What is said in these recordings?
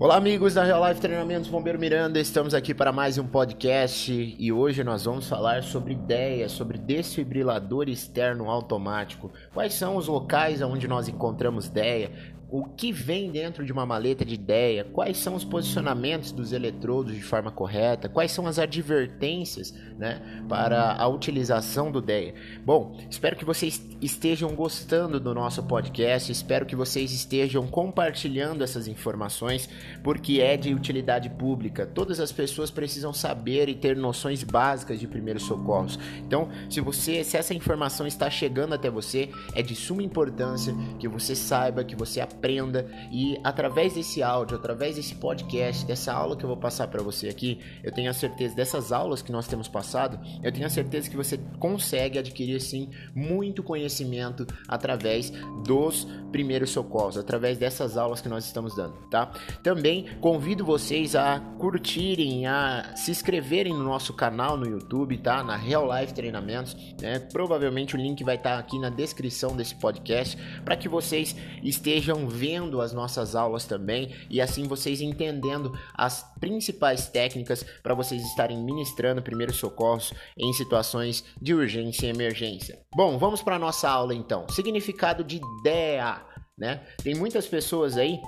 Olá, amigos da Real Life Treinamentos Bombeiro Miranda, estamos aqui para mais um podcast e hoje nós vamos falar sobre ideias, sobre desfibrilador externo automático. Quais são os locais onde nós encontramos ideia? O que vem dentro de uma maleta de ideia, quais são os posicionamentos dos eletrodos de forma correta, quais são as advertências né, para a utilização do DEA. Bom, espero que vocês estejam gostando do nosso podcast, espero que vocês estejam compartilhando essas informações, porque é de utilidade pública. Todas as pessoas precisam saber e ter noções básicas de primeiros socorros. Então, se você, se essa informação está chegando até você, é de suma importância que você saiba, que você aprenda aprenda e através desse áudio, através desse podcast, dessa aula que eu vou passar para você aqui, eu tenho a certeza dessas aulas que nós temos passado, eu tenho a certeza que você consegue adquirir sim muito conhecimento através dos primeiros socorros, através dessas aulas que nós estamos dando, tá? Também convido vocês a curtirem, a se inscreverem no nosso canal no YouTube, tá? Na Real Life Treinamentos, né? Provavelmente o link vai estar aqui na descrição desse podcast para que vocês estejam vendo as nossas aulas também e assim vocês entendendo as principais técnicas para vocês estarem ministrando primeiros socorros em situações de urgência e emergência. Bom, vamos para nossa aula então. Significado de DEA, né? Tem muitas pessoas aí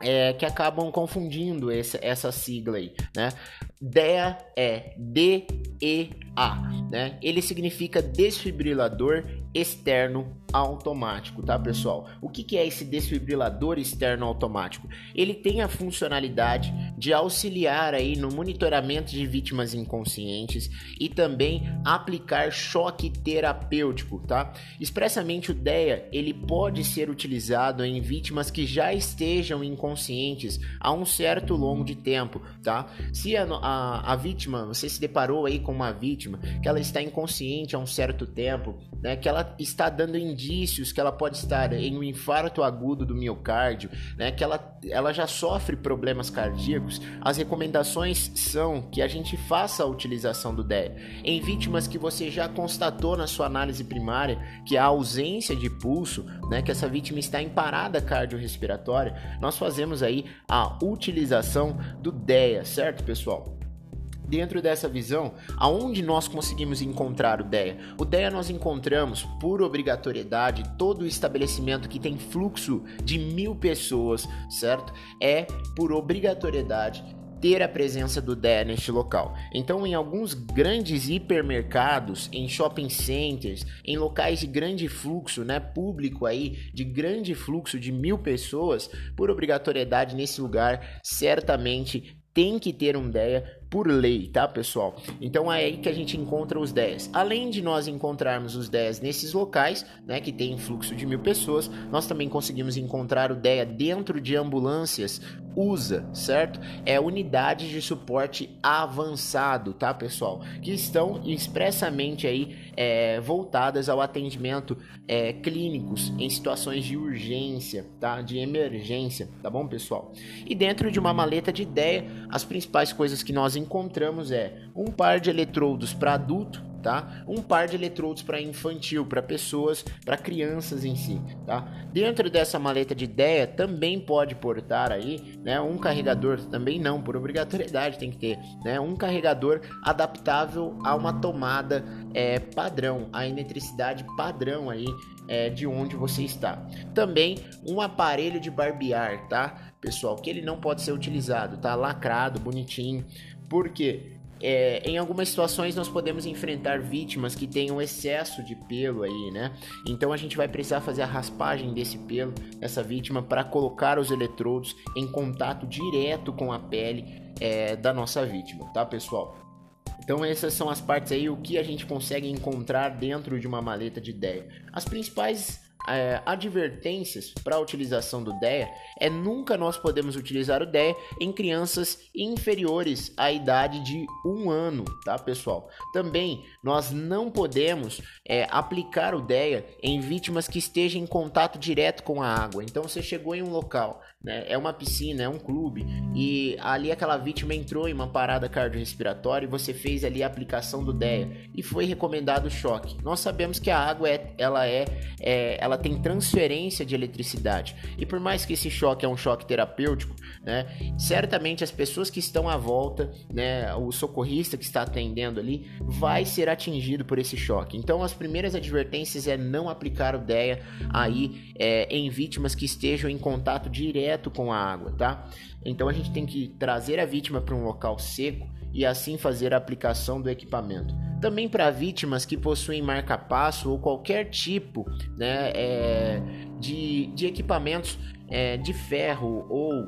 é, que acabam confundindo essa, essa sigla aí, né? DEA é D-E-A, né? Ele significa desfibrilador externo automático, tá pessoal? O que, é esse desfibrilador externo automático? Ele tem a funcionalidade de auxiliar aí no monitoramento de vítimas inconscientes e também aplicar choque terapêutico, tá? Expressamente o DEA, ele pode ser utilizado em vítimas que já estejam inconscientes há um certo longo de tempo, tá? Se a, a, a vítima, você se deparou aí com uma vítima que ela está inconsciente há um certo tempo, né? Que ela está dando indícios que ela pode estar em um infarto agudo do miocárdio, né, que ela, ela já sofre problemas cardíacos, as recomendações são que a gente faça a utilização do DEA em vítimas que você já constatou na sua análise primária que a ausência de pulso, né, que essa vítima está em parada cardiorrespiratória, nós fazemos aí a utilização do DEA, certo, pessoal? Dentro dessa visão, aonde nós conseguimos encontrar o DEA? O DEA nós encontramos, por obrigatoriedade, todo estabelecimento que tem fluxo de mil pessoas, certo? É por obrigatoriedade ter a presença do DEA neste local. Então, em alguns grandes hipermercados, em shopping centers, em locais de grande fluxo, né, público aí, de grande fluxo de mil pessoas, por obrigatoriedade nesse lugar, certamente tem que ter um DEA por lei, tá, pessoal? Então é aí que a gente encontra os 10. Além de nós encontrarmos os 10 nesses locais, né, que tem fluxo de mil pessoas, nós também conseguimos encontrar o DEA dentro de ambulâncias USA, certo? É unidades de suporte avançado, tá, pessoal? Que estão expressamente aí é, voltadas ao atendimento é, clínicos em situações de urgência, tá? De emergência, tá bom, pessoal? E dentro de uma maleta de ideia, as principais coisas que nós encontramos é um par de eletrodos para adulto, tá? Um par de eletrodos para infantil, para pessoas, para crianças em si, tá? Dentro dessa maleta de ideia também pode portar aí, né, um carregador, também não, por obrigatoriedade tem que ter, né, um carregador adaptável a uma tomada é, padrão, a eletricidade padrão aí é, de onde você está. Também um aparelho de barbear, tá? Pessoal, que ele não pode ser utilizado, tá? Lacrado, bonitinho, porque é, em algumas situações nós podemos enfrentar vítimas que tenham excesso de pelo aí, né? Então a gente vai precisar fazer a raspagem desse pelo dessa vítima para colocar os eletrodos em contato direto com a pele é, da nossa vítima, tá, pessoal? Então essas são as partes aí o que a gente consegue encontrar dentro de uma maleta de ideia. As principais é, advertências para a utilização do DEA é nunca nós podemos utilizar o DEA em crianças inferiores à idade de um ano, tá pessoal? Também nós não podemos é, aplicar o DEA em vítimas que estejam em contato direto com a água. Então você chegou em um local, né, é uma piscina, é um clube e ali aquela vítima entrou em uma parada cardiorrespiratória e você fez ali a aplicação do DEA e foi recomendado o choque. Nós sabemos que a água é, ela é, é ela ela tem transferência de eletricidade. E por mais que esse choque é um choque terapêutico, né, certamente as pessoas que estão à volta, né, o socorrista que está atendendo ali, vai ser atingido por esse choque. Então, as primeiras advertências é não aplicar o DEA aí é, em vítimas que estejam em contato direto com a água, tá? Então, a gente tem que trazer a vítima para um local seco e assim fazer a aplicação do equipamento. Também para vítimas que possuem marca-passo ou qualquer tipo né, é, de, de equipamentos é, de ferro ou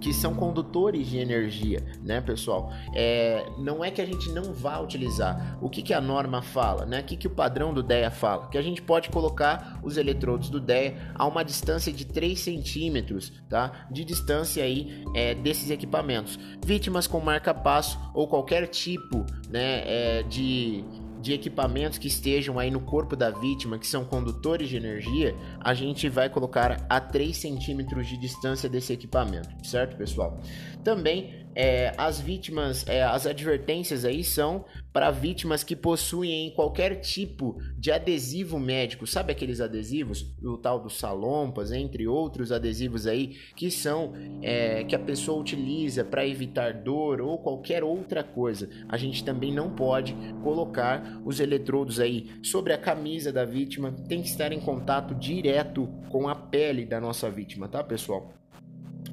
que são condutores de energia, né, pessoal? É, não é que a gente não vá utilizar. O que, que a norma fala, né? O que, que o padrão do DEA fala? Que a gente pode colocar os eletrodos do DEA a uma distância de 3 centímetros, tá? De distância aí é, desses equipamentos. Vítimas com marca-passo ou qualquer tipo, né, é, de de equipamentos que estejam aí no corpo da vítima, que são condutores de energia, a gente vai colocar a 3 centímetros de distância desse equipamento, certo, pessoal? Também é, as vítimas, é, as advertências aí são para vítimas que possuem qualquer tipo de adesivo médico, sabe aqueles adesivos, o tal dos salompas, entre outros adesivos aí que são é, que a pessoa utiliza para evitar dor ou qualquer outra coisa. A gente também não pode colocar os eletrodos aí sobre a camisa da vítima, tem que estar em contato direto com a pele da nossa vítima, tá, pessoal?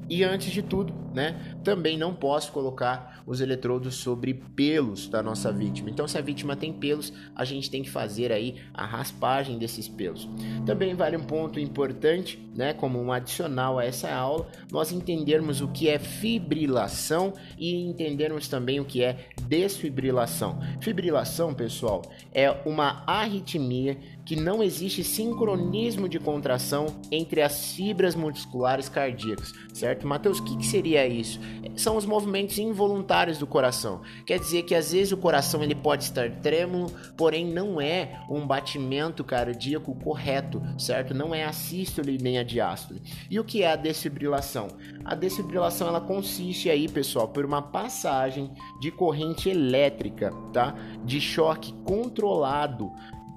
E antes de tudo, né, também não posso colocar os eletrodos sobre pelos da nossa vítima. Então, se a vítima tem pelos, a gente tem que fazer aí a raspagem desses pelos. Também vale um ponto importante, né, como um adicional a essa aula, nós entendermos o que é fibrilação e entendermos também o que é desfibrilação. Fibrilação, pessoal, é uma arritmia que não existe sincronismo de contração entre as fibras musculares cardíacas, certo? Mateus, o que, que, seria isso? São os movimentos involuntários do coração. Quer dizer que às vezes o coração ele pode estar trêmulo, porém não é um batimento cardíaco correto, certo? Não é a sístole nem a diástole. E o que é a desfibrilação? A desfibrilação ela consiste aí, pessoal, por uma passagem de corrente elétrica, tá? De choque controlado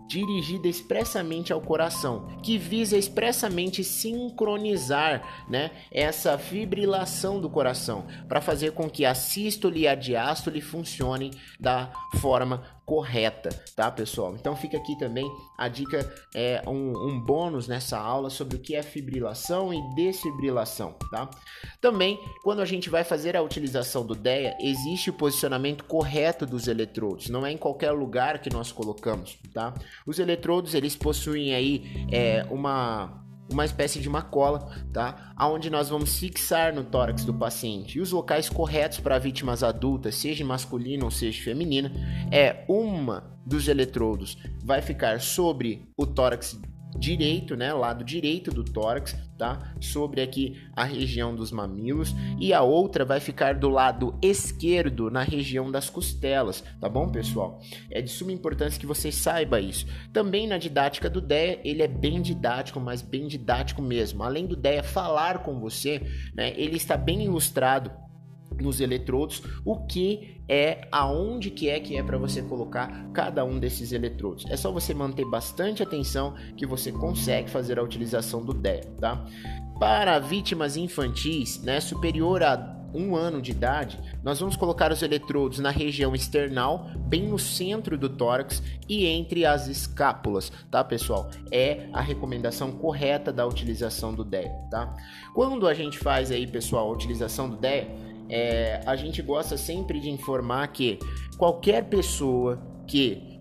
dirigida expressamente ao coração, que visa expressamente sincronizar, né, essa fibrilação do coração, para fazer com que a sístole e a diástole funcionem da forma correta, tá, pessoal? Então fica aqui também a dica, é um, um, bônus nessa aula sobre o que é fibrilação e desfibrilação, tá? Também, quando a gente vai fazer a utilização do DEA, existe o posicionamento correto dos eletrodos, não é em qualquer lugar que nós colocamos, tá? Os eletrodos, eles possuem aí é, uma uma espécie de uma cola, tá? Aonde nós vamos fixar no tórax do paciente. E os locais corretos para vítimas adultas, seja masculina ou seja feminina, é uma dos eletrodos vai ficar sobre o tórax direito, né, lado direito do tórax, tá? Sobre aqui a região dos mamilos e a outra vai ficar do lado esquerdo na região das costelas, tá bom, pessoal? É de suma importância que você saiba isso. Também na didática do DEA, ele é bem didático, mas bem didático mesmo. Além do DEA falar com você, né, ele está bem ilustrado nos eletrodos, o que é aonde que é que é para você colocar cada um desses eletrodos. É só você manter bastante atenção que você consegue fazer a utilização do DEA, tá? Para vítimas infantis, né, superior a um ano de idade, nós vamos colocar os eletrodos na região external, bem no centro do tórax e entre as escápulas, tá, pessoal? É a recomendação correta da utilização do DEA, tá? Quando a gente faz aí, pessoal, a utilização do DEA, é, a gente gosta sempre de informar que qualquer pessoa que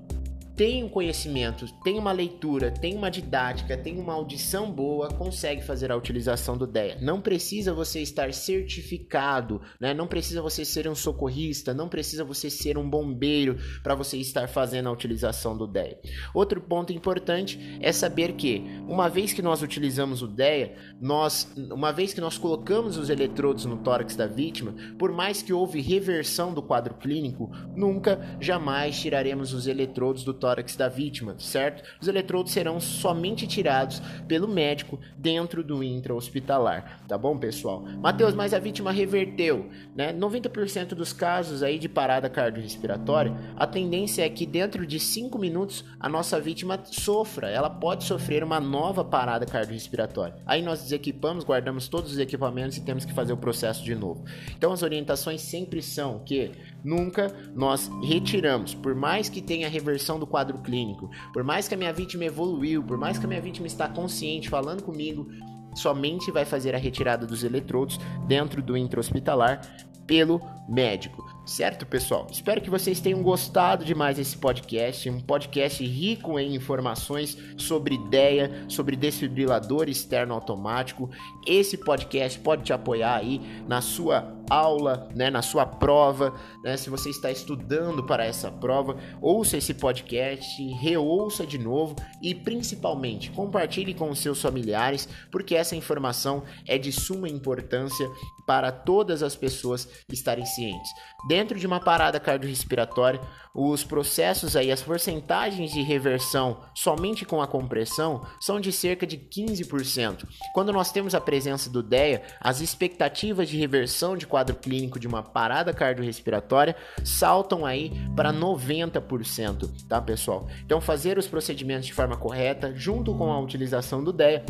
tem um conhecimento, tem uma leitura, tem uma didática, tem uma audição boa, consegue fazer a utilização do DEA. Não precisa você estar certificado, né? não precisa você ser um socorrista, não precisa você ser um bombeiro para você estar fazendo a utilização do DEA. Outro ponto importante é saber que, uma vez que nós utilizamos o DEA, nós, uma vez que nós colocamos os eletrodos no tórax da vítima, por mais que houve reversão do quadro clínico, nunca, jamais tiraremos os eletrodos do tórax tórax da vítima, certo? Os eletrodos serão somente tirados pelo médico dentro do intra-hospitalar, tá bom, pessoal? Mateus, mas a vítima reverteu, né? 90% dos casos aí de parada cardiorrespiratória, a tendência é que dentro de 5 minutos a nossa vítima sofra, ela pode sofrer uma nova parada cardiorrespiratória. Aí nós desequipamos, guardamos todos os equipamentos e temos que fazer o processo de novo. Então as orientações sempre são que nunca nós retiramos, por mais que tenha reversão do quadro clínico, por mais que a minha vítima evoluiu, por mais que a minha vítima está consciente falando comigo, somente vai fazer a retirada dos eletrodos dentro do intra-hospitalar pelo médico. Certo, pessoal? Espero que vocês tenham gostado demais desse podcast, um podcast rico em informações sobre ideia, sobre desfibrilador externo automático. Esse podcast pode te apoiar aí na sua aula, né, na sua prova, né, se você está estudando para essa prova, ouça esse podcast, reouça de novo e principalmente compartilhe com os seus familiares, porque essa informação é de suma importância para todas as pessoas estarem cientes. Dentro de uma parada cardiorrespiratória, os processos aí, as porcentagens de reversão somente com a compressão são de cerca de 15%. Quando nós temos a presença do DEA, as expectativas de reversão de quadro clínico de uma parada cardiorrespiratória saltam aí para 90%, tá, pessoal? Então fazer os procedimentos de forma correta, junto com a utilização do DEA,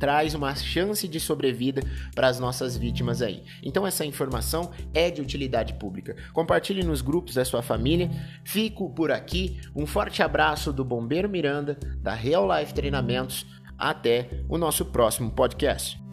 traz uma chance de sobrevida para as nossas vítimas aí. Então essa informação é de utilidade pública. Compartilhe nos grupos da sua família. Fico por aqui. Um forte abraço do Bombeiro Miranda, da Real Life Treinamentos. Até o nosso próximo podcast.